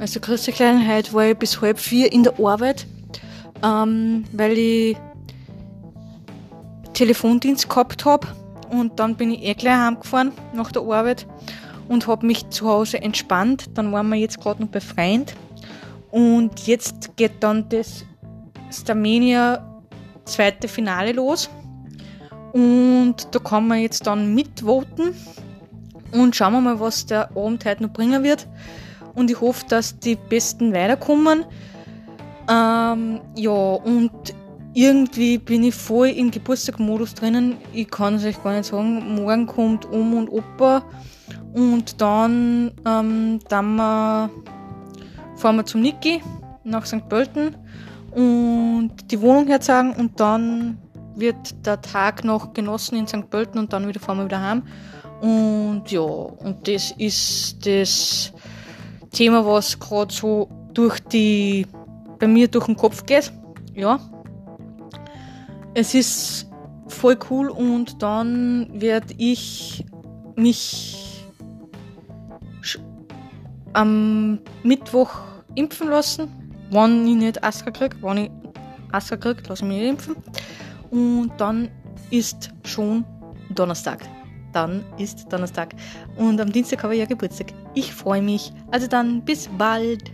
Also größte Kleinheit war ich bis halb vier in der Arbeit, ähm, weil ich Telefondienst gehabt habe und dann bin ich eh gleich heimgefahren nach der Arbeit und habe mich zu Hause entspannt. Dann waren wir jetzt gerade noch befreiend und jetzt geht dann das Starmania zweite Finale los und da kann man jetzt dann mitvoten und schauen wir mal, was der Abend heute noch bringen wird. Und ich hoffe, dass die Besten weiterkommen. Ähm, ja, und irgendwie bin ich voll im Geburtstagmodus drinnen. Ich kann es euch gar nicht sagen. Morgen kommt Oma und Opa und dann, ähm, dann wir, fahren wir zum Niki nach St. Pölten und die Wohnung herzeigen und dann wird der Tag noch genossen in St. Pölten und dann wieder fahren wir wieder heim. Und ja, und das ist das Thema, was gerade so durch die, bei mir durch den Kopf geht. Ja. Es ist voll cool und dann werde ich mich am Mittwoch impfen lassen. Wenn ich nicht Astra kriege, wenn ich Astra kriege, lasse ich mich impfen. Und dann ist schon Donnerstag dann ist Donnerstag. Und am Dienstag habe ich ja Geburtstag. Ich freue mich. Also dann, bis bald.